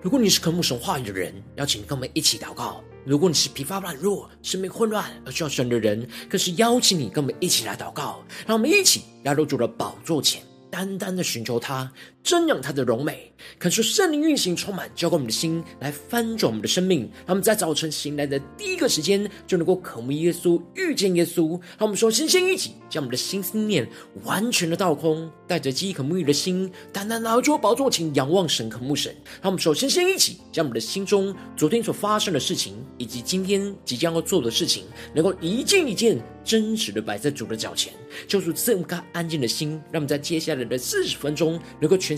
如果你是渴慕神话语的人，邀请跟我们一起祷告；如果你是疲乏软弱、生命混乱而需要神的人，更是邀请你跟我们一起来祷告。让我们一起来到主的宝座前。单单的寻求他，瞻仰他的荣美，恳求圣灵运行充满，浇灌我们的心，来翻转我们的生命。让我们在早晨醒来的第一个时间，就能够渴慕耶稣，遇见耶稣。让我们说，先先一起将我们的心思念完全的倒空，带着饥渴沐浴的心，单单拿出宝座前仰望神，渴慕神。让我们首先先一起将我们的心中昨天所发生的事情，以及今天即将要做的事情，能够一件一件真实的摆在主的脚前，就是这么个安静的心。让我们在接下来的四十分钟，能够全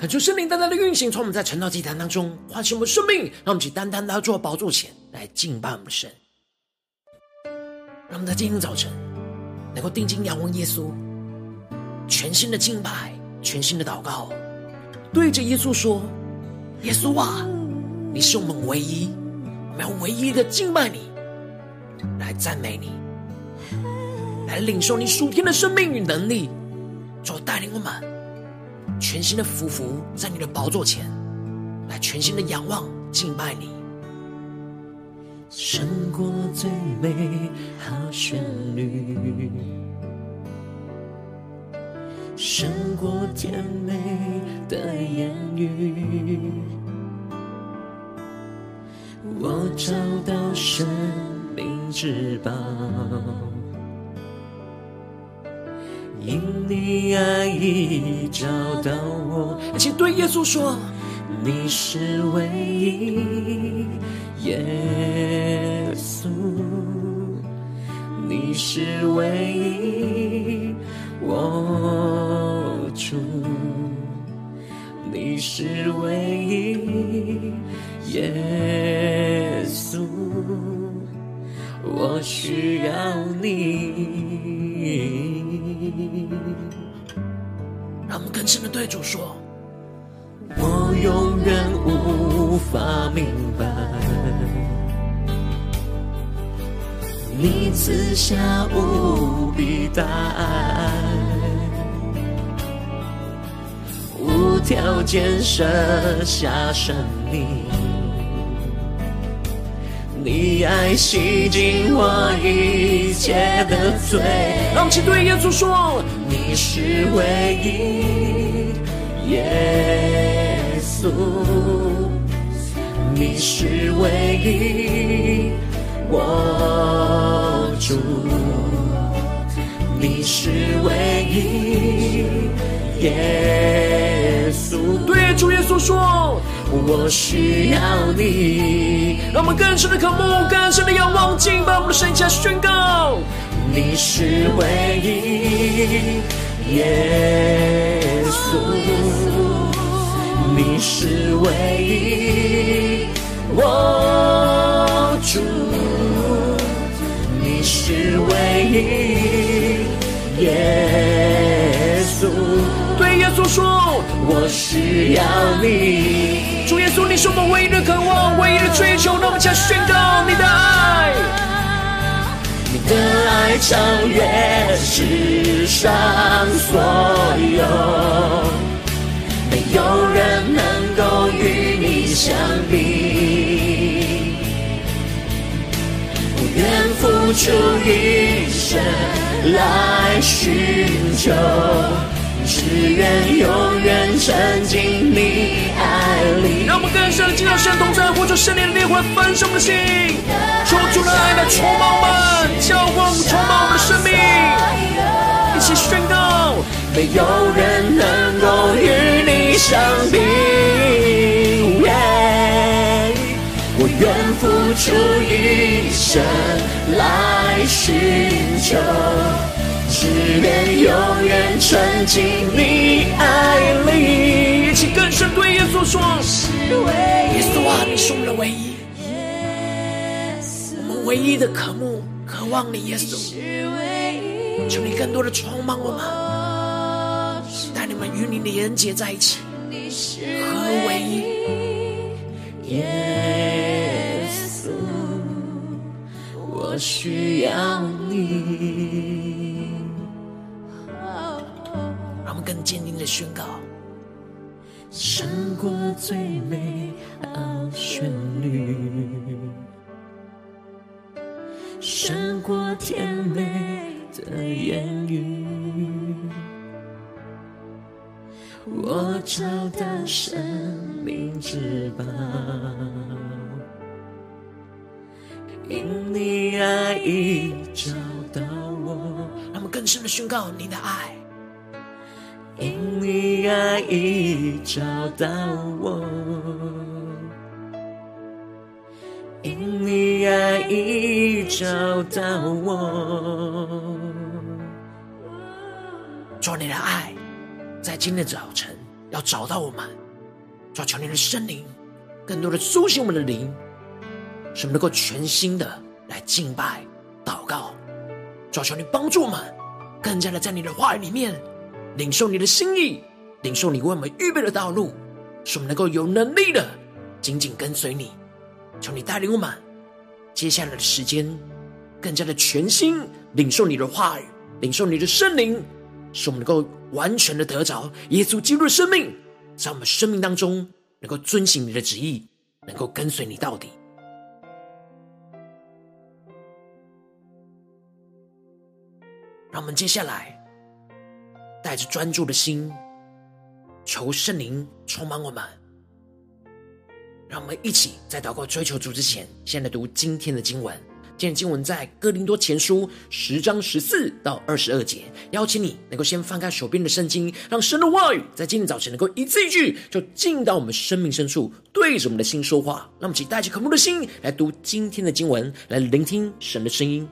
恳求圣灵单单的运行，从我们在晨祷祭坛当中唤醒我们生命，让我们去单单的做宝座前来敬拜我们的神。让我们在今天早晨能够定睛仰望耶稣，全新的敬拜，全新的祷告，对着耶稣说：“耶稣啊，你是我们唯一，我们要唯一的敬拜你，来赞美你，来领受你属天的生命与能力，就带领我们。”全新的俯伏在你的宝座前，来全新的仰望敬拜你，胜过最美好旋律，胜过甜美的言语，我找到生命之宝。爱已找到我，而且对耶稣说：“你是唯一，耶稣，你是唯一，我主，你是唯一，耶稣，我需要你。”更深的对主说：“我永远无法明白，你赐下无比大爱，无条件舍下生命。”你爱洗净我一切的罪，让我们对耶稣说：你是唯一，耶稣，你是唯一，我主，你是唯一，耶稣。对主耶稣说。我需要你，让我们更深的渴慕，更深的仰望，敬拜我们的神，向宣告：你是唯一，耶稣，你是唯一，我主，你是唯一，耶稣。对耶稣说：“我需要你。”主耶稣，你是我们唯一的渴望，唯一的追求。那我们将宣告你的爱，你的爱超越世上所有，没有人能够与你相比。我愿付出一生来寻求。只愿永远沉浸你爱里。让我们更深的进入神同在，呼求圣灵的烈火焚烧的心，求主的爱来充满与你相比。Yeah, 我愿付出一生来寻求。只愿永远沉浸你爱里，一起更深对耶稣说：耶稣啊，你是我们的唯一，我们唯一的渴慕、渴望你，耶稣。求你更多的充满我们，带你们与你连结在一起，合为一。耶稣，我需要你。让我们更坚定的宣告，胜过最美好旋律，胜过甜美的言语。我找到生命之宝，因你爱已找到我。让我们更深的宣告你的爱。因你爱已找到我，因你爱已找到我。主你的爱，在今天早晨要找到我们，主求你的圣灵更多的苏醒我们的灵，使我们能够全心的来敬拜、祷告。主求你帮助我们，更加的在你的话语里面。领受你的心意，领受你为我们预备的道路，使我们能够有能力的紧紧跟随你。求你带领我们接下来的时间，更加的全心领受你的话语，领受你的圣灵，使我们能够完全的得着耶稣基督的生命，在我们生命当中能够遵行你的旨意，能够跟随你到底。让我们接下来。带着专注的心，求圣灵充满我们。让我们一起在祷告追求主之前，先来读今天的经文。今天经文在哥林多前书十章十四到二十二节。邀请你能够先翻开手边的圣经，让神的话语在今天早晨能够一字一句，就进到我们生命深处，对着我们的心说话。让我们一起带着渴慕的心来读今天的经文，来聆听神的声音。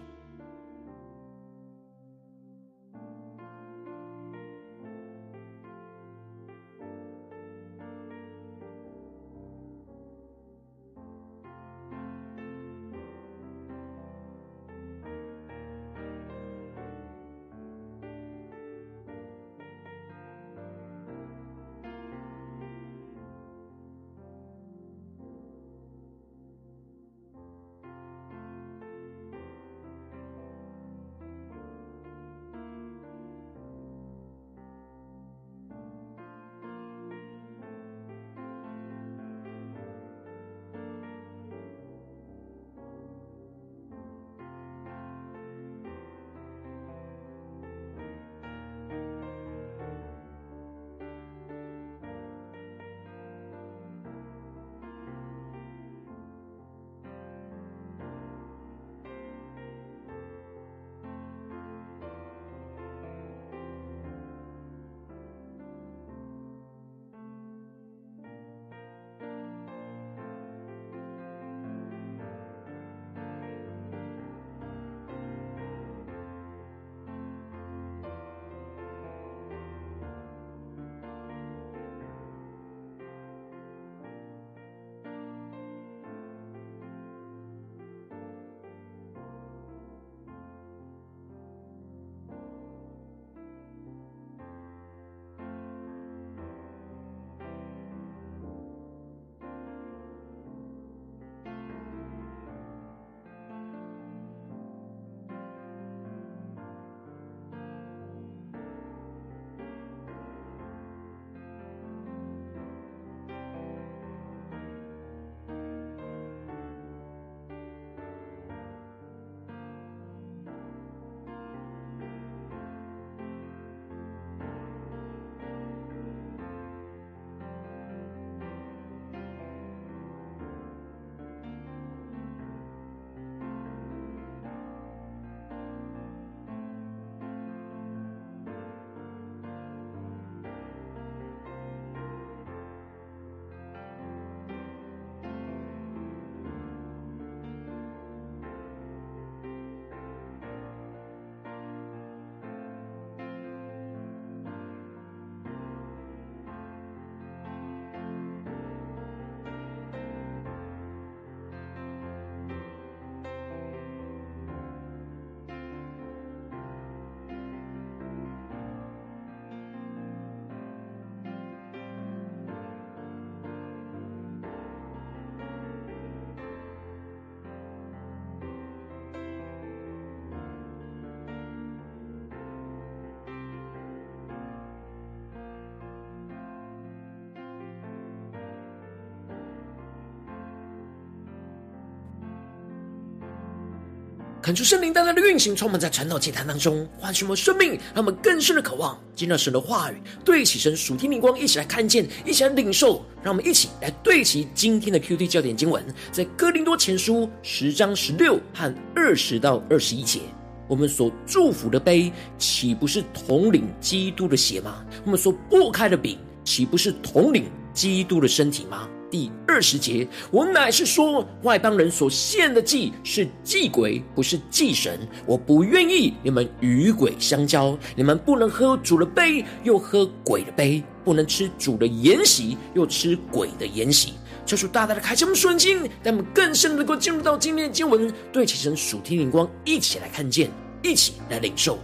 恳求圣灵大大的运行，充满在传道祭坛当中，唤醒我们生命，让我们更深的渴望见到神的话语，对齐神属天灵光，一起来看见，一起来领受。让我们一起来对齐今天的 QT 焦点经文，在哥林多前书十章十六和二十到二十一节。我们所祝福的杯，岂不是统领基督的血吗？我们所擘开的饼，岂不是统领基督的身体吗？第二十节，我乃是说，外邦人所献的祭是祭鬼，不是祭神。我不愿意你们与鬼相交。你们不能喝主的杯，又喝鬼的杯；不能吃主的筵席，又吃鬼的筵席。求主大大的开启我们顺心，让我们更深能够进入到今天的经文，对齐神属天灵光，一起来看见，一起来领受。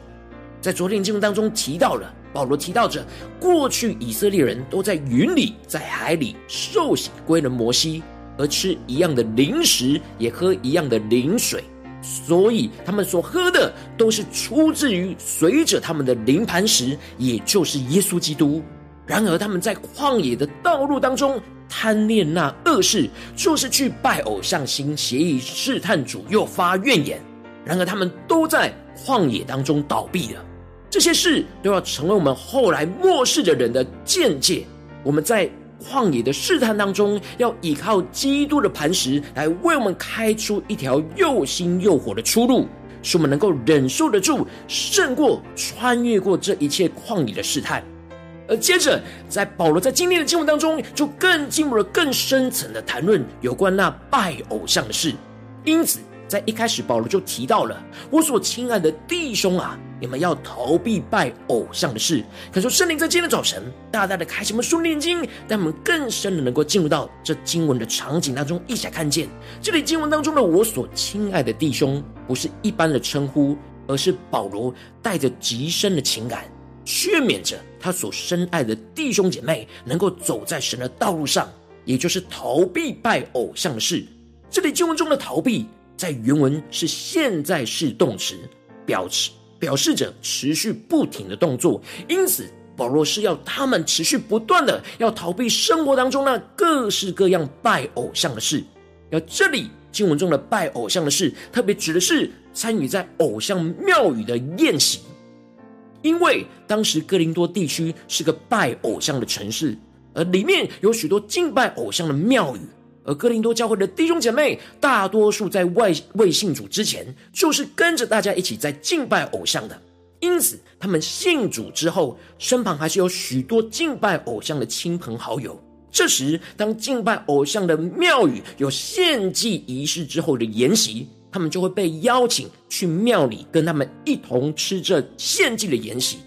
在昨天的经文当中提到了。保罗提到着，过去以色列人都在云里、在海里受洗归了摩西，而吃一样的灵食，也喝一样的灵水，所以他们所喝的都是出自于随着他们的灵磐石，也就是耶稣基督。然而他们在旷野的道路当中贪恋那恶事，就是去拜偶像，行邪淫，试探主，又发怨言。然而他们都在旷野当中倒闭了。这些事都要成为我们后来末世的人的见解。我们在旷野的试探当中，要依靠基督的磐石来为我们开出一条又新又活的出路，使我们能够忍受得住，胜过穿越过这一切旷野的试探。而接着，在保罗在今天的经文当中，就更进入了更深层的谈论有关那拜偶像的事。因此，在一开始，保罗就提到了：“我所亲爱的弟兄啊。”你们要逃避拜偶像的事。可是圣灵在今天的早晨，大大的开启我们属灵眼睛，让我们更深的能够进入到这经文的场景当中，一起来看见这里经文当中的“我所亲爱的弟兄”，不是一般的称呼，而是保罗带着极深的情感，劝勉着他所深爱的弟兄姐妹，能够走在神的道路上，也就是逃避拜偶像的事。这里经文中的“逃避”在原文是现在式动词，表示。表示着持续不停的动作，因此保罗是要他们持续不断的要逃避生活当中那各式各样拜偶像的事。而这里经文中的拜偶像的事，特别指的是参与在偶像庙宇的宴席，因为当时哥林多地区是个拜偶像的城市，而里面有许多敬拜偶像的庙宇。而哥林多教会的弟兄姐妹，大多数在外未信主之前，就是跟着大家一起在敬拜偶像的。因此，他们信主之后，身旁还是有许多敬拜偶像的亲朋好友。这时，当敬拜偶像的庙宇有献祭仪式之后的筵席，他们就会被邀请去庙里跟他们一同吃这献祭的筵席。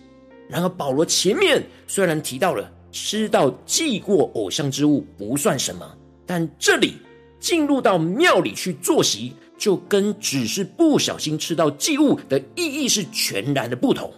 然而，保罗前面虽然提到了吃到祭过偶像之物不算什么。但这里进入到庙里去坐席，就跟只是不小心吃到祭物的意义是全然的不同。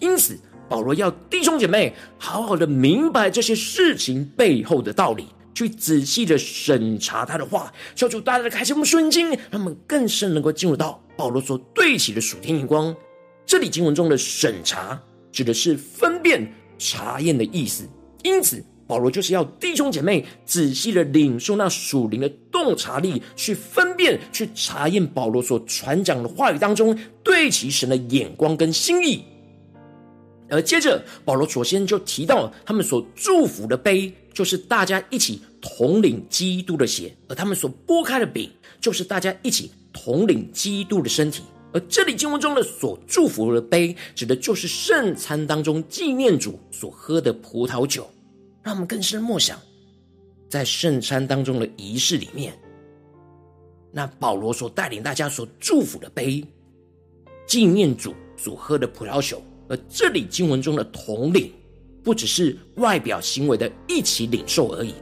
因此，保罗要弟兄姐妹好好的明白这些事情背后的道理，去仔细的审查他的话，求主大大的开启我们顺经，让我们更深能够进入到保罗所对齐的属天眼光。这里经文中的审查，指的是分辨、查验的意思。因此。保罗就是要弟兄姐妹仔细的领受那属灵的洞察力，去分辨、去查验保罗所传讲的话语当中对齐神的眼光跟心意。而接着，保罗首先就提到他们所祝福的杯，就是大家一起统领基督的血；而他们所拨开的饼，就是大家一起统领基督的身体。而这里经文中的所祝福的杯，指的就是圣餐当中纪念主所喝的葡萄酒。让我们更深默想，在圣餐当中的仪式里面，那保罗所带领大家所祝福的杯，纪念主所喝的葡萄酒。而这里经文中的统领，不只是外表行为的一起领受而已，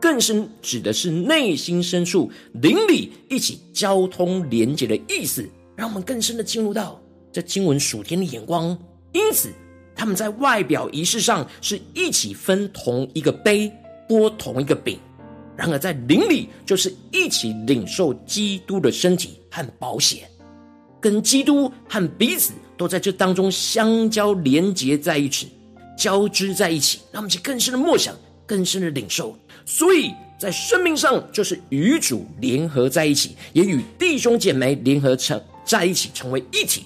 更是指的是内心深处灵里一起交通连结的意思。让我们更深的进入到这经文属天的眼光。因此。他们在外表仪式上是一起分同一个杯，擘同一个饼；然而在灵里，就是一起领受基督的身体和宝血，跟基督和彼此都在这当中相交连结在一起，交织在一起。让我们去更深的默想，更深的领受。所以在生命上，就是与主联合在一起，也与弟兄姐妹联合成在一起，成为一体。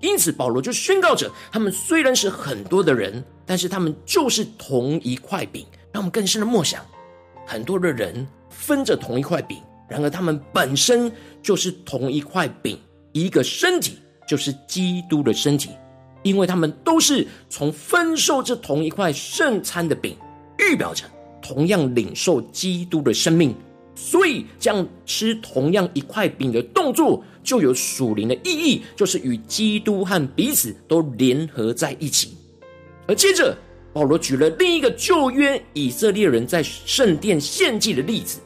因此，保罗就宣告着：他们虽然是很多的人，但是他们就是同一块饼。让我们更深的默想，很多的人分着同一块饼，然而他们本身就是同一块饼，一个身体，就是基督的身体。因为他们都是从分受这同一块圣餐的饼，预表着同样领受基督的生命，所以这样吃同样一块饼的动作，就有属灵的意义，就是与基督和彼此都联合在一起。而接着，保罗举了另一个旧约以色列人在圣殿献祭的例子，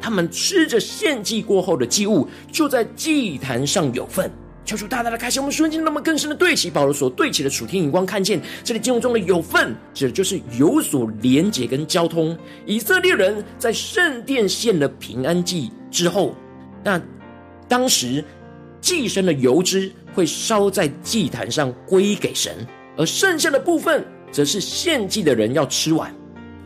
他们吃着献祭过后的祭物，就在祭坛上有份。求主大大的开启我们瞬间，那么更深的对齐保罗所对齐的属天眼光，看见这里经文中的有份，指的就是有所连结跟交通。以色列人在圣殿献了平安祭之后，那当时祭牲的油脂会烧在祭坛上归给神，而剩下的部分则是献祭的人要吃完。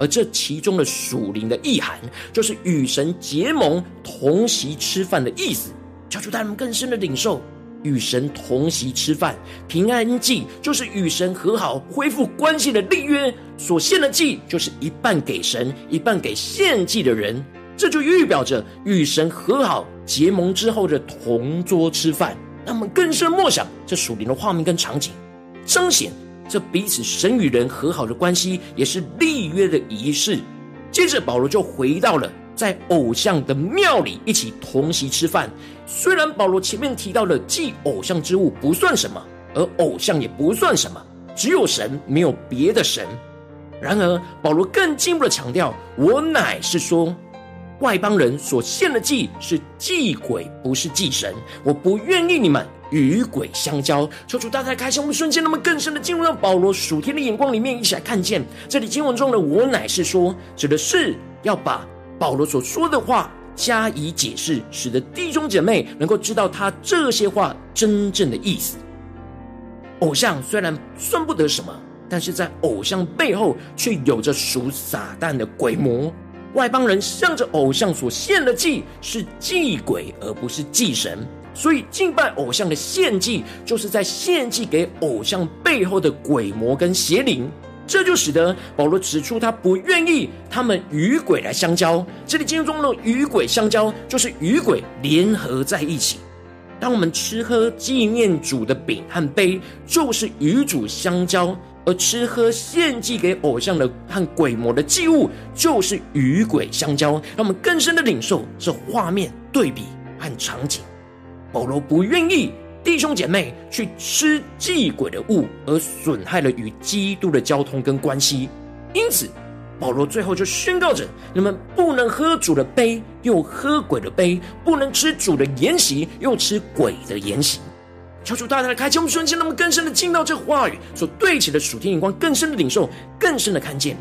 而这其中的属灵的意涵，就是与神结盟、同席吃饭的意思。求主带我们更深的领受。与神同席吃饭，平安祭就是与神和好、恢复关系的立约。所献的祭就是一半给神，一半给献祭的人。这就预表着与神和好、结盟之后的同桌吃饭。让我们更深默想这属灵的画面跟场景，彰显这彼此神与人和好的关系，也是立约的仪式。接着保罗就回到了。在偶像的庙里一起同席吃饭，虽然保罗前面提到了祭偶像之物不算什么，而偶像也不算什么，只有神，没有别的神。然而保罗更进一步的强调：我乃是说，外邦人所献的祭是祭鬼，不是祭神。我不愿意你们与鬼相交。求主大大开启我们瞬间，那么更深的进入到保罗属天的眼光里面，一起来看见这里经文中的“我乃是说”，指的是要把。保罗所说的话加以解释，使得弟兄姐妹能够知道他这些话真正的意思。偶像虽然算不得什么，但是在偶像背后却有着属撒旦的鬼魔。外邦人向着偶像所献的祭是祭鬼，而不是祭神，所以敬拜偶像的献祭，就是在献祭给偶像背后的鬼魔跟邪灵。这就使得保罗指出，他不愿意他们与鬼来相交。这里经文中的“与鬼相交”，就是与鬼联合在一起。当我们吃喝纪念主的饼和杯，就是与主相交；而吃喝献祭给偶像的和鬼魔的祭物，就是与鬼相交。让我们更深的领受这画面对比和场景。保罗不愿意。弟兄姐妹去吃祭鬼的物，而损害了与基督的交通跟关系。因此，保罗最后就宣告着：你们不能喝主的杯，又喝鬼的杯；不能吃主的筵席，又吃鬼的筵席。求主大大的开启我们瞬间，那么更深的进到这话语所对齐的属天眼光，更深的领受，更深的看见。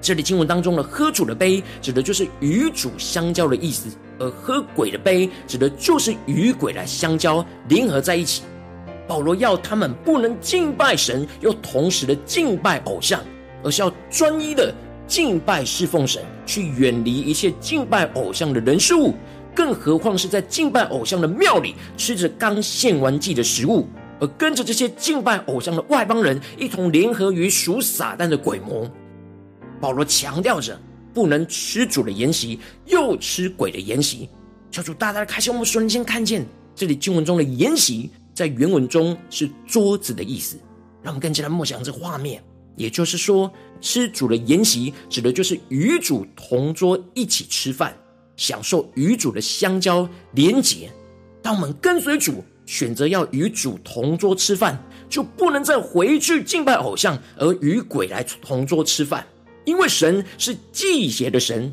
这里经文当中的喝主的杯，指的就是与主相交的意思。而喝鬼的杯，指的就是与鬼来相交，联合在一起。保罗要他们不能敬拜神，又同时的敬拜偶像，而是要专一的敬拜侍奉神，去远离一切敬拜偶像的人事物。更何况是在敬拜偶像的庙里，吃着刚献完祭的食物，而跟着这些敬拜偶像的外邦人一同联合于属撒旦的鬼魔。保罗强调着。不能吃主的筵席，又吃鬼的筵席。求主大大的开心我们瞬间看见，这里经文中的筵席在原文中是桌子的意思。让我们更加的默想这画面，也就是说，吃主的筵席指的就是与主同桌一起吃饭，享受与主的相交连结。当我们跟随主，选择要与主同桌吃饭，就不能再回去敬拜偶像，而与鬼来同桌吃饭。因为神是忌邪的神，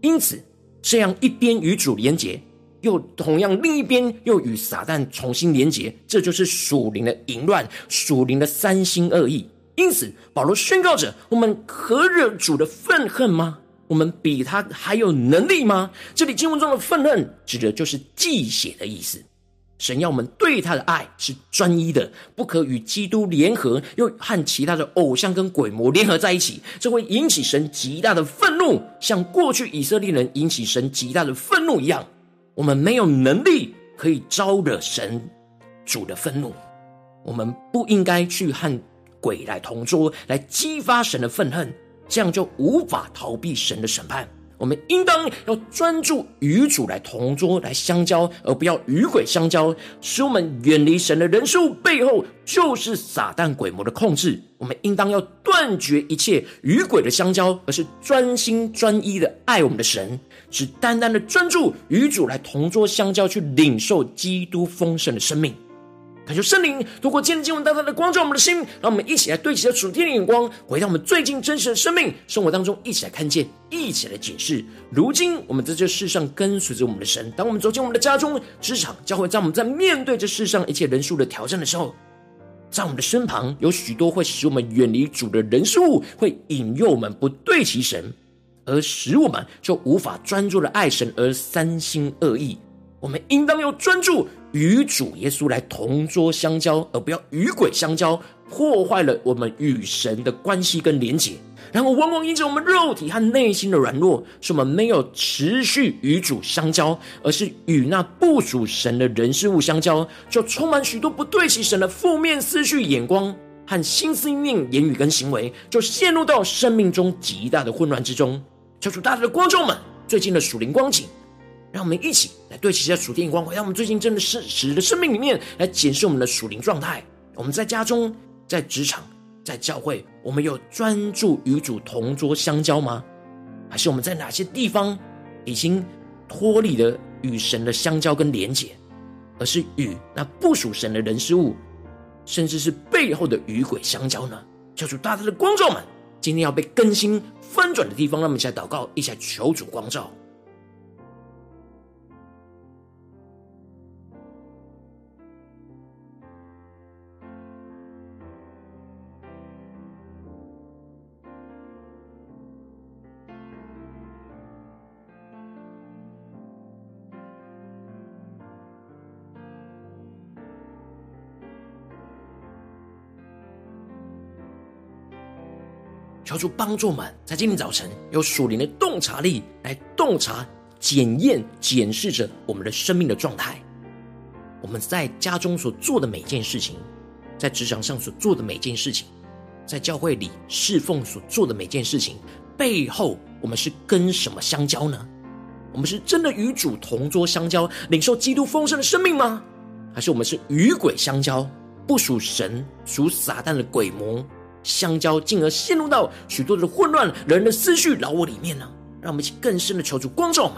因此这样一边与主连结，又同样另一边又与撒旦重新连结，这就是属灵的淫乱，属灵的三心二意。因此，保罗宣告着：我们可惹主的愤恨吗？我们比他还有能力吗？这里经文中的愤恨，指的就是忌血的意思。神要我们对他的爱是专一的，不可与基督联合，又和其他的偶像跟鬼魔联合在一起，这会引起神极大的愤怒，像过去以色列人引起神极大的愤怒一样。我们没有能力可以招惹神主的愤怒。我们不应该去和鬼来同桌，来激发神的愤恨，这样就无法逃避神的审判。我们应当要专注与主来同桌，来相交，而不要与鬼相交，使我们远离神的人事物背后，就是撒旦鬼魔的控制。我们应当要断绝一切与鬼的相交，而是专心专一的爱我们的神，只单单的专注与主来同桌相交，去领受基督丰盛的生命。感谢圣灵透过今天经文大大的光照我们的心，让我们一起来对齐着属天的眼光，回到我们最近真实的生命生活当中，一起来看见，一起来解释。如今我们在这世上跟随着我们的神，当我们走进我们的家中、职场、教会，在我们在面对这世上一切人数的挑战的时候，在我们的身旁有许多会使我们远离主的人事物，会引诱我们不对齐神，而使我们就无法专注的爱神，而三心二意。我们应当要专注与主耶稣来同桌相交，而不要与鬼相交，破坏了我们与神的关系跟连结。然后往往因着我们肉体和内心的软弱，使我们没有持续与主相交，而是与那不属神的人事物相交，就充满许多不对齐神的负面思绪、眼光和心思意念、言语跟行为，就陷入到生命中极大的混乱之中。求主大大的观众们，最近的属灵光景。让我们一起来对齐一下属天眼光，回到我们最近真的是实的生命里面来检视我们的属灵状态。我们在家中、在职场、在教会，我们有专注与主同桌相交吗？还是我们在哪些地方已经脱离了与神的相交跟连结，而是与那不属神的人事物，甚至是背后的与鬼相交呢？求主大大的光照们，今天要被更新翻转的地方，让我们一起来祷告，一起来求主光照。求主帮助我们，在今天早晨有属灵的洞察力，来洞察、检验、检视着我们的生命的状态。我们在家中所做的每件事情，在职场上所做的每件事情，在教会里侍奉所做的每件事情，背后我们是跟什么相交呢？我们是真的与主同桌相交，领受基督丰盛的生命吗？还是我们是与鬼相交，不属神、属撒旦的鬼魔？相交，进而陷入到许多的混乱人的思绪、老我里面呢？让我们一起更深的求主光照我们，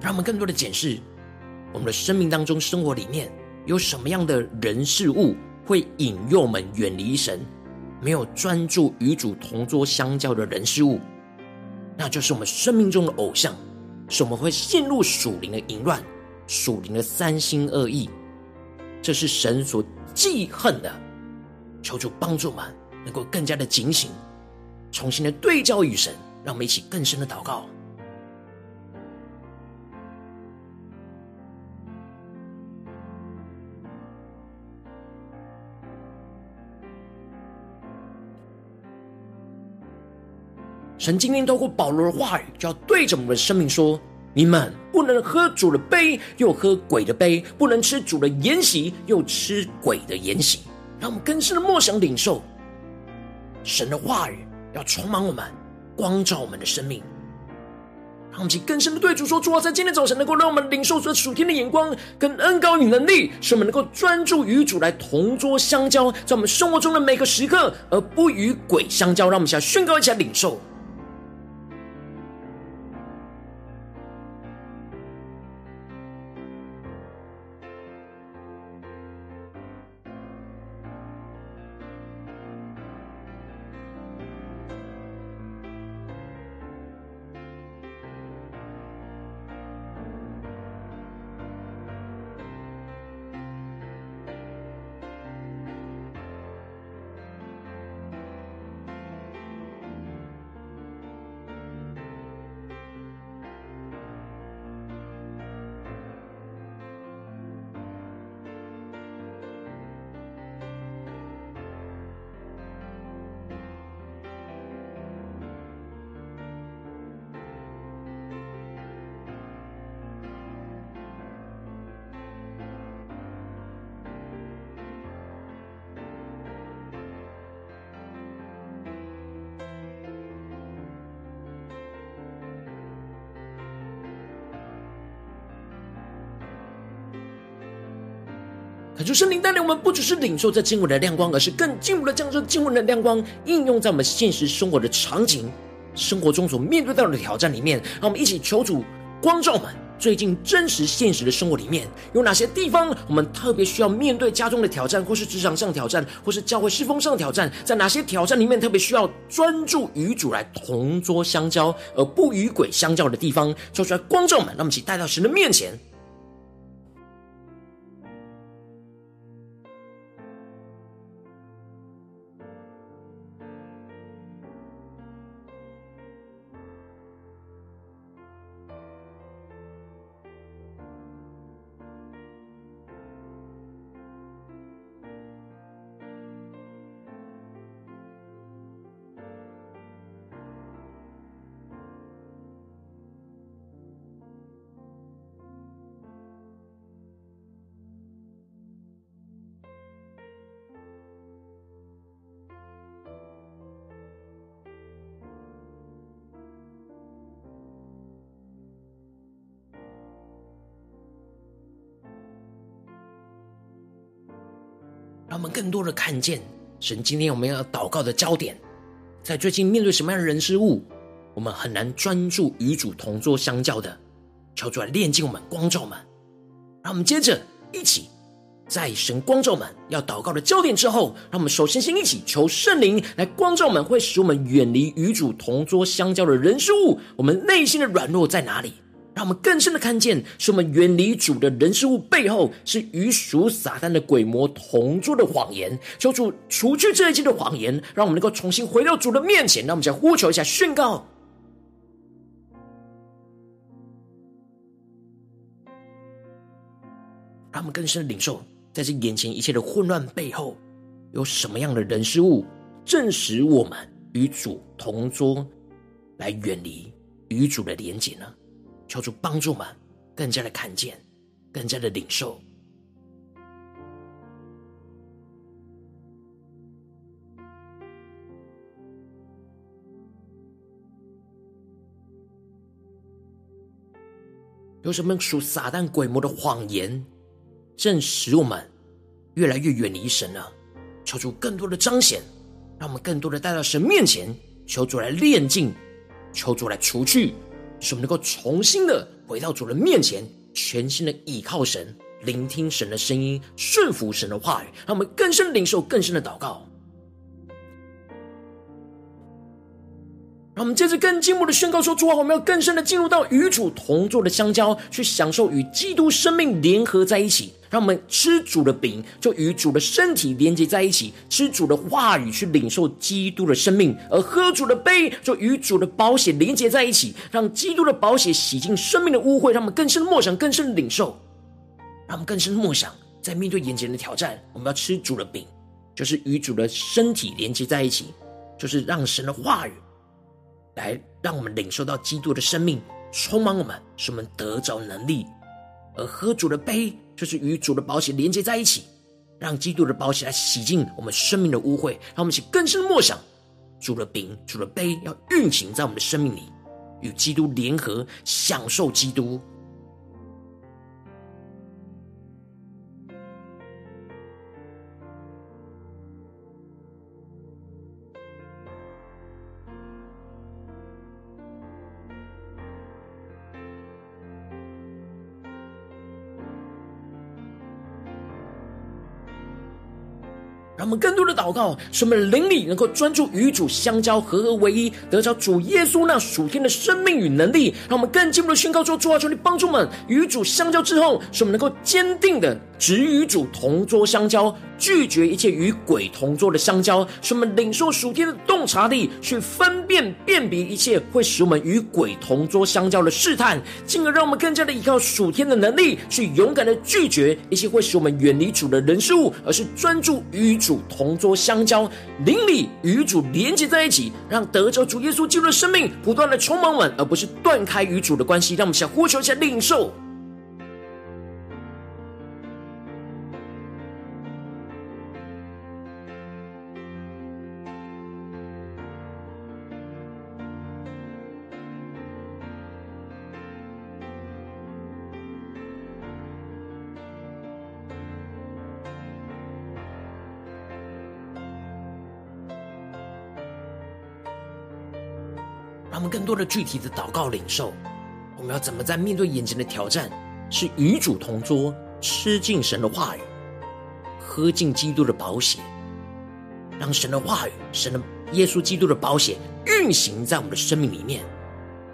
让我们更多的检视我们的生命当中、生活里面有什么样的人事物会引诱我们远离神，没有专注与主同桌相交的人事物。那就是我们生命中的偶像，是我们会陷入属灵的淫乱、属灵的三心二意。这是神所记恨的。求主帮助我们，能够更加的警醒，重新的对焦与神，让我们一起更深的祷告。神今天透过保罗的话语，就要对着我们的生命说：你们不能喝主的杯，又喝鬼的杯；不能吃主的筵席，又吃鬼的筵席。让我们更深的默想领受神的话语，要充满我们，光照我们的生命。让我们去更深的对主说：主啊，在今天早晨能够让我们领受这属天的眼光跟恩膏与能力，使我们能够专注与主来同桌相交，在我们生活中的每个时刻，而不与鬼相交。让我们想宣告一下领受。求圣灵带领我们，不只是领受这经文的亮光，而是更进一步的将这经文的亮光应用在我们现实生活的场景、生活中所面对到的挑战里面。让我们一起求主光照们，最近真实现实的生活里面有哪些地方，我们特别需要面对家中的挑战，或是职场上挑战，或是教会侍奉上的挑战？在哪些挑战里面特别需要专注与主来同桌相交，而不与鬼相交的地方，说出来光照们，让我们一起带到神的面前。让我们更多的看见神，今天我们要祷告的焦点，在最近面对什么样的人事物，我们很难专注与主同坐相交的，求主来炼净我们、光照我们。让我们接着一起，在神光照我们要祷告的焦点之后，让我们首先先一起求圣灵来光照我们，会使我们远离与主同桌相交的人事物，我们内心的软弱在哪里？让我们更深的看见，是我们远离主的人事物背后，是与属撒旦的鬼魔同桌的谎言。求主除去这一切的谎言，让我们能够重新回到主的面前。让我们再呼求一下，宣告，让我们更深的领受，在这眼前一切的混乱背后，有什么样的人事物，正使我们与主同桌，来远离与主的连结呢？求主帮助我们，更加的看见，更加的领受。有什么属撒旦鬼魔的谎言，正使我们越来越远离神呢？求主更多的彰显，让我们更多的带到神面前，求主来炼净，求主来除去。使我们能够重新的回到主人面前，全新的倚靠神，聆听神的声音，顺服神的话语，让我们更深的领受，更深的祷告。让我们接着更进一步的宣告说：主啊，我们要更深的进入到与主同坐的相交，去享受与基督生命联合在一起。让我们吃主的饼，就与主的身体连接在一起；吃主的话语，去领受基督的生命；而喝主的杯，就与主的宝血连接在一起，让基督的宝血洗净生命的污秽。让我们更深的默想，更深的领受；让我们更深的默想，在面对眼前的挑战，我们要吃主的饼，就是与主的身体连接在一起，就是让神的话语来让我们领受到基督的生命充满我们，使我们得着能力；而喝主的杯。就是与主的宝血连接在一起，让基督的宝血来洗净我们生命的污秽，让我们一起更深默想主的饼、主的杯要运行在我们的生命里，与基督联合，享受基督。我们更多的祷告，使我们灵里能够专注与主相交，合而为一，得着主耶稣那属天的生命与能力。让我们更进一步的宣告说：主啊，求你帮助我们与主相交之后，使我们能够坚定的只与主同桌相交。拒绝一切与鬼同桌的相交，使我们领受属天的洞察力，去分辨辨别一切会使我们与鬼同桌相交的试探，进而让我们更加的依靠属天的能力，去勇敢的拒绝一些会使我们远离主的人事物，而是专注与主同桌相交，灵里与主连接在一起，让得着主耶稣基督的生命不断的充满我们，而不是断开与主的关系。让我们想呼求一下领受。更多的具体的祷告领受。我们要怎么在面对眼前的挑战，是与主同桌，吃尽神的话语，喝尽基督的宝血，让神的话语、神的耶稣基督的宝血运行在我们的生命里面，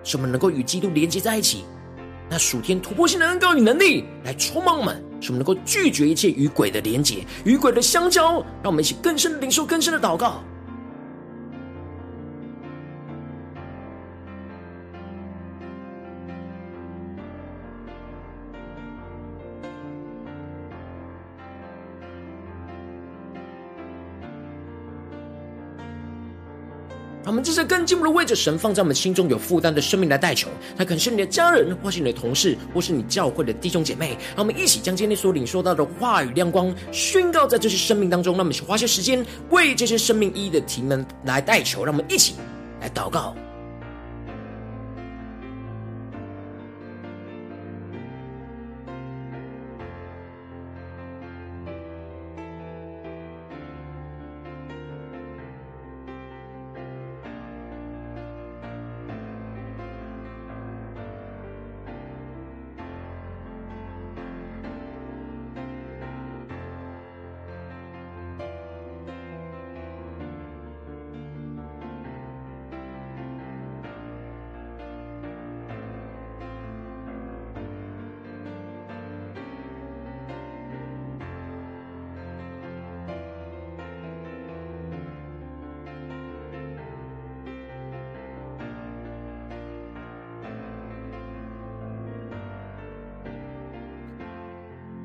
使我们能够与基督连接在一起。那属天突破性的恩膏与能力来充满我们，使我们能够拒绝一切与鬼的连接、与鬼的相交，让我们一起更深的领受更深的祷告。们这是更进一步的为着神放在我们心中有负担的生命来代求，他可能是你的家人，或是你的同事，或是你教会的弟兄姐妹。让我们一起将今天所领受到的话语亮光宣告在这些生命当中。让我们去花些时间为这些生命意义的提问来代求。让我们一起来祷告。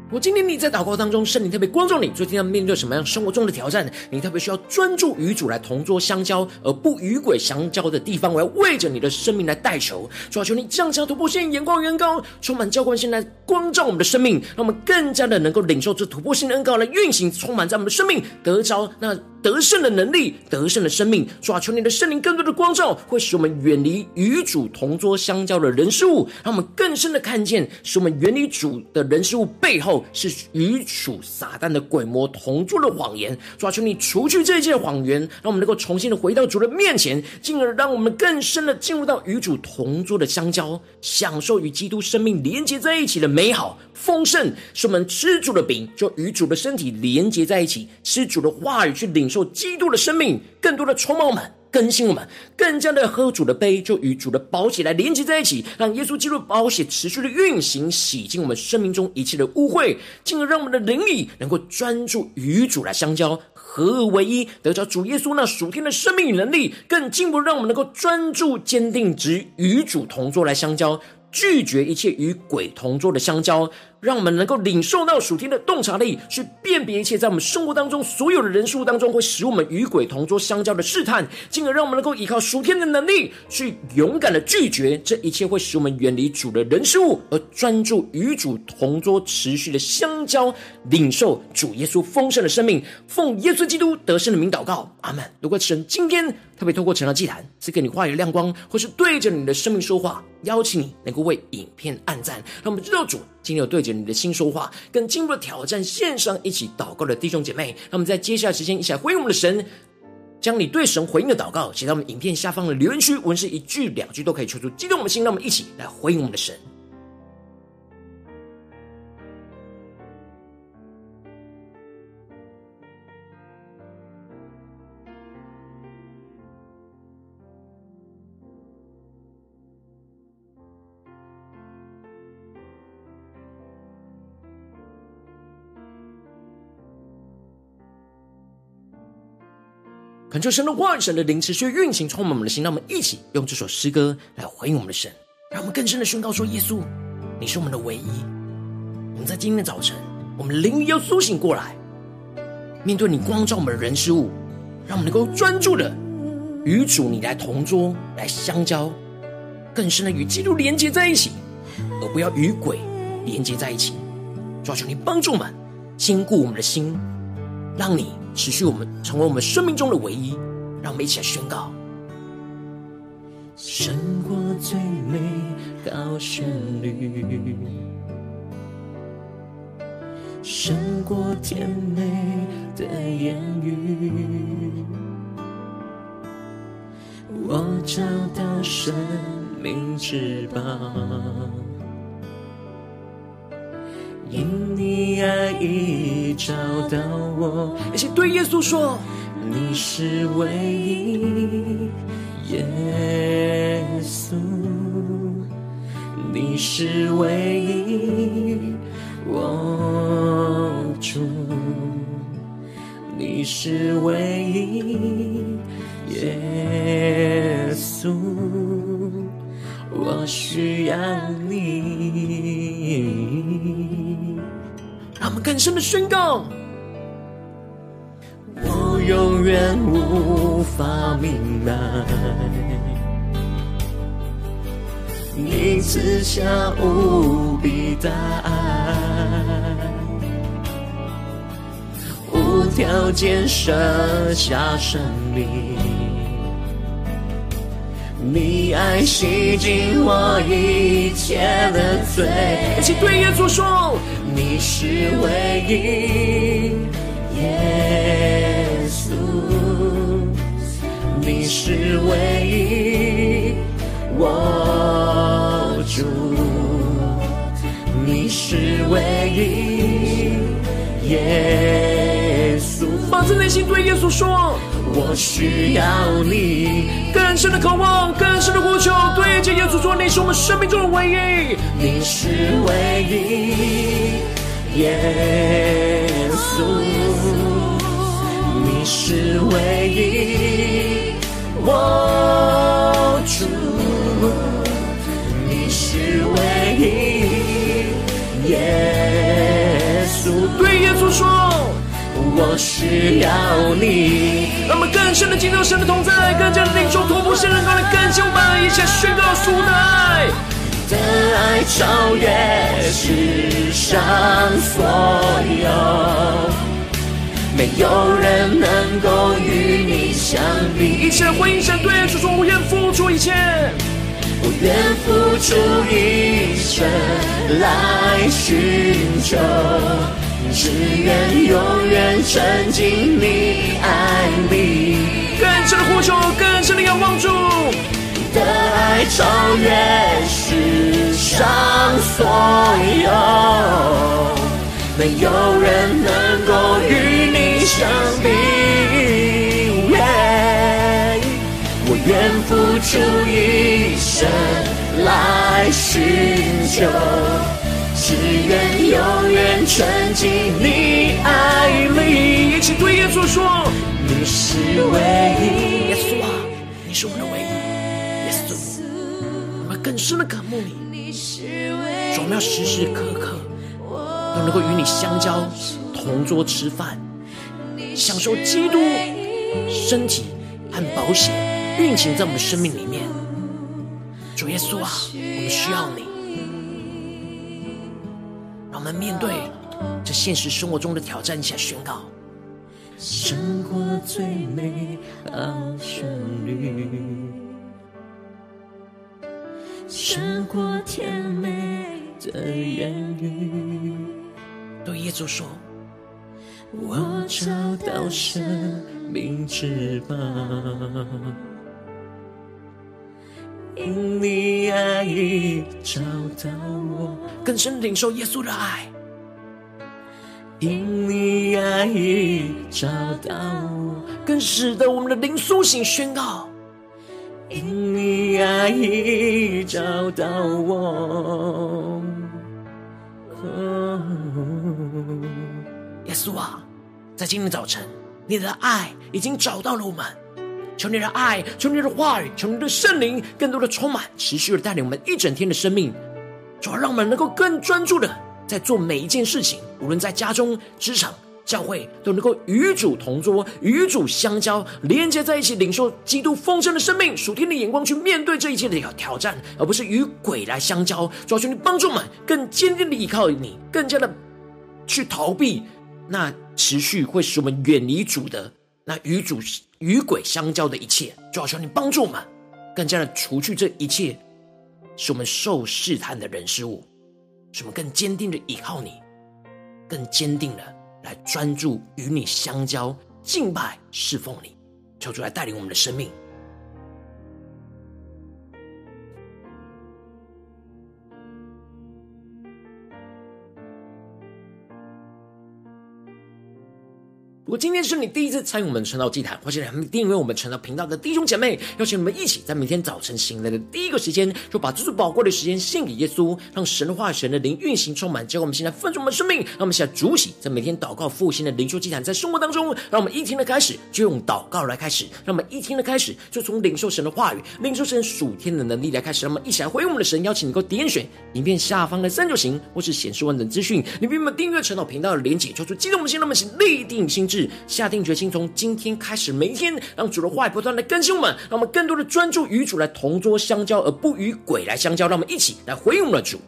我今天你在祷告当中，圣灵特别光照你，最近要面对什么样生活中的挑战？你特别需要专注与主来同桌相交，而不与鬼相交的地方，我要为着你的生命来代求。主啊，求你降下突破线眼光远高，充满浇灌性来光照我们的生命，让我们更加的能够领受这突破性的恩膏来运行，充满在我们的生命，得着那得胜的能力，得胜的生命。主啊，求你的圣灵更多的光照，会使我们远离与主同桌相交的人事物，让我们更深的看见，使我们远离主的人事物背后。是与主撒旦的鬼魔同桌的谎言，主啊，求你除去这一切谎言，让我们能够重新的回到主的面前，进而让我们更深的进入到与主同桌的相交，享受与基督生命连接在一起的美好丰盛。是我们吃主的饼，就与主的身体连接在一起，吃主的话语去领受基督的生命，更多的充满我们。更新我们，更加的喝主的杯，就与主的宝血来连接在一起，让耶稣基督的宝血持续的运行，洗净我们生命中一切的污秽，进而让我们的灵里能够专注与主来相交，合而为一，得着主耶稣那属天的生命与能力，更进一步让我们能够专注坚定，只与主同桌来相交，拒绝一切与鬼同桌的相交。让我们能够领受到属天的洞察力，去辨别一切在我们生活当中所有的人事物当中会使我们与鬼同桌相交的试探，进而让我们能够依靠属天的能力，去勇敢的拒绝这一切会使我们远离主的人事物，而专注与主同桌持续的相交，领受主耶稣丰盛的生命。奉耶稣基督得胜的名祷告，阿门。如果神今天特别透过晨祷祭坛赐给你话语亮光，或是对着你的生命说话，邀请你能够为影片按赞，让我们知道主今天有对着你的心说话，更进一步的挑战线上一起祷告的弟兄姐妹。那么在接下来时间，一起来回应我们的神，将你对神回应的祷告写到我们影片下方的留言区，文字一句两句都可以求出激动我们的心。让我们一起来回应我们的神。恳求神的万、神的灵持续运行，充满我们的心。让我们一起用这首诗歌来回应我们的神，让我们更深的宣告说：耶稣，你是我们的唯一。我们在今天的早晨，我们灵要苏醒过来，面对你光照我们的人事物，让我们能够专注的与主你来同桌来相交，更深的与基督连接在一起，而不要与鬼连接在一起。求求你帮助我们，坚固我们的心，让你。持续我们成为我们生命中的唯一，让我们一起来宣告。胜过最美好旋律，胜过甜美的言语，我找到生命之宝，因爱已找到我。一起对耶稣说：你是唯一，耶稣，你是唯一，我主，你是唯一。耶稣，我需要你。让我们更深的宣告：我永远无法明白，你赐下无比大爱，无条件舍下生命。你爱洗净我一切的罪，一起对耶稣说：你是唯一，耶稣，你是唯一，我主，你是唯一，耶稣。发自内心对耶稣说。我需要你，更深的渴望，更深的呼求，对着耶稣说：“你是我们生命中的唯一，你是唯一，耶稣，你是唯一，我主，你是唯一，耶稣。”对耶稣说。我需要你，让我们更深的进入神的同在，更加的领受突破性能够来更新我们一切宣告出来。的爱超越世上所有，没有人能够与你相比。一切回应神，对主说：我愿付出一切，我愿付出一生来寻求。只愿永远沉浸你爱里，更深的呼求，更，超越世上所有，没有人能够与你。相比。我愿付出一生来寻求。只愿永远沉浸你。爱里，一起对耶稣说：你。是唯一，耶稣啊，你。是我们的唯一，更深的渴慕你，主，我们要时时刻刻都能够与你相交，同桌吃饭，享受基督身体和宝血运行在我们的生命里面。主耶稣啊，我们需要你。让我们面对这现实生活中的挑战，一起来宣告：胜过最美好旋律，胜过甜美的言语。对耶稣说：“我找到生命之宝。”因你爱已找到我，更深领受耶稣的爱。因你爱已找到我，更使得我们的灵苏醒宣告。因爱已找到我，耶稣啊，在今天早晨，你的爱已经找到了我们。求你的爱，求你的话语，求你的圣灵，更多的充满，持续的带领我们一整天的生命，主要让我们能够更专注的在做每一件事情，无论在家中、职场、教会，都能够与主同桌，与主相交，连接在一起，领受基督丰盛的生命，属天的眼光去面对这一切的挑战，而不是与鬼来相交。主要求你帮助我们更坚定的依靠你，更加的去逃避那持续会使我们远离主的那与主。与鬼相交的一切，就好像你帮助我们，更加的除去这一切，使我们受试探的人事物，使我们更坚定的依靠你，更坚定的来专注与你相交、敬拜、侍奉你，求主来带领我们的生命。如果今天是你第一次参与我们晨祷祭坛，或是你还没订阅我们晨祷频道的弟兄姐妹，邀请你们一起在每天早晨醒来的第一个时间，就把这最宝贵的时间献给耶稣，让神的话、神的灵运行充满，结果我们现在分盛我们的生命，让我们现在主喜，在每天祷告复兴的灵修祭坛，在生活当中，让我们一天的开始就用祷告来开始，让我们一天的开始就从领受神的话语、领受神属天的能力来开始，让我们一起来回应我们的神，邀请你够点选影片下方的三角形，或是显示完整资讯，你并没有订阅晨祷频道的连结，求出激动的心，让我们一起立定心志，下定决心。从今天开始，每一天让主的话不断的更新我们，让我们更多的专注与主来同桌相交，而不与鬼来相交。让我们一起来回应我们的主。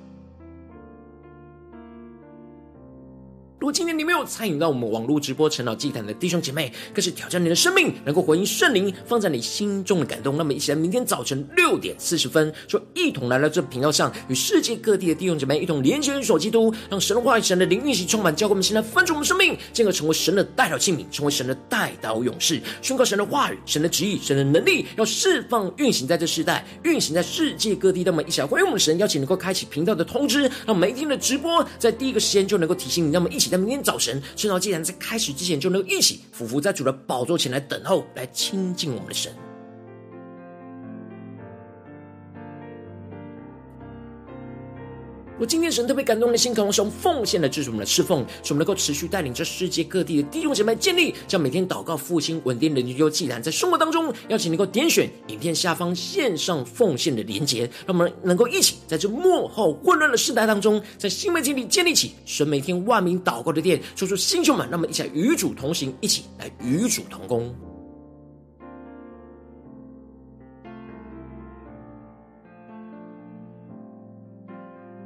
如果今天你没有参与到我们网络直播晨祷祭坛的弟兄姐妹，更是挑战你的生命，能够回应圣灵放在你心中的感动。那么，一起来，明天早晨六点四十分，就一同来到这频道上，与世界各地的弟兄姐妹一同连接、与所基督，让神的话语、神的灵运行充满，教会我们现在翻转我们生命，进而成为神的代祷器皿，成为神的代祷勇士，宣告神的话语、神的旨意、神的能力，要释放运行在这世代，运行在世界各地。那么，一起来回应我们神，邀请能够开启频道的通知，让每一天的直播在第一个时间就能够提醒你。那么，一起。在明天早晨，圣道既然在开始之前，就能一起俯伏在主的宝座前来等候，来亲近我们的神。我今天神特别感动的心，渴望用奉献来支持我们的侍奉，使我们能够持续带领着世界各地的弟兄姐妹建立，将每天祷告复兴稳定的灵修祭坛，在生活当中，邀请能够点选影片下方线上奉献的连结，让我们能够一起在这末后混乱的时代当中，在新媒体里建立起神每天万名祷告的殿，说出弟兄们，让我们一起来与主同行，一起来与主同工。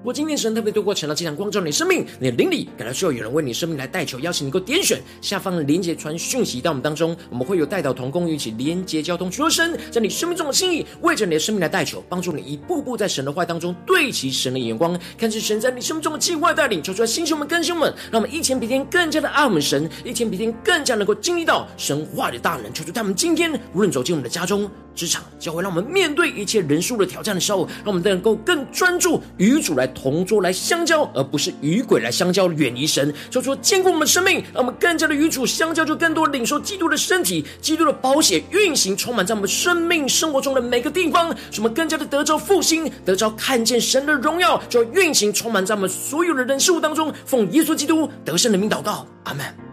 我今天神特别透过晨祷祭坛光照你的生命，你的灵里感到需要有人为你生命来代求，邀请你能够点选下方的连结传讯息到我们当中，我们会有代祷同工一起连结交通，求神在你生命中的心意，为着你的生命来代求，帮助你一步步在神的话当中对齐神的眼光，看见神在你生命中的计划带领，求出来弟兄们、更新们，让我们一天比一天更加的爱我们神，一天比一天更加能够经历到神话的大能，求出他们今天无论走进我们的家中。职场教会，让我们面对一切人数的挑战的时候，让我们都能够更专注与主来同桌来相交，而不是与鬼来相交，远离神。就说坚固我们的生命，让我们更加的与主相交，就更多领受基督的身体、基督的宝血运行，充满在我们生命生活中的每个地方，使我们更加的得着复兴，得着看见神的荣耀，就运行充满在我们所有的人事物当中。奉耶稣基督得胜的名祷告，阿门。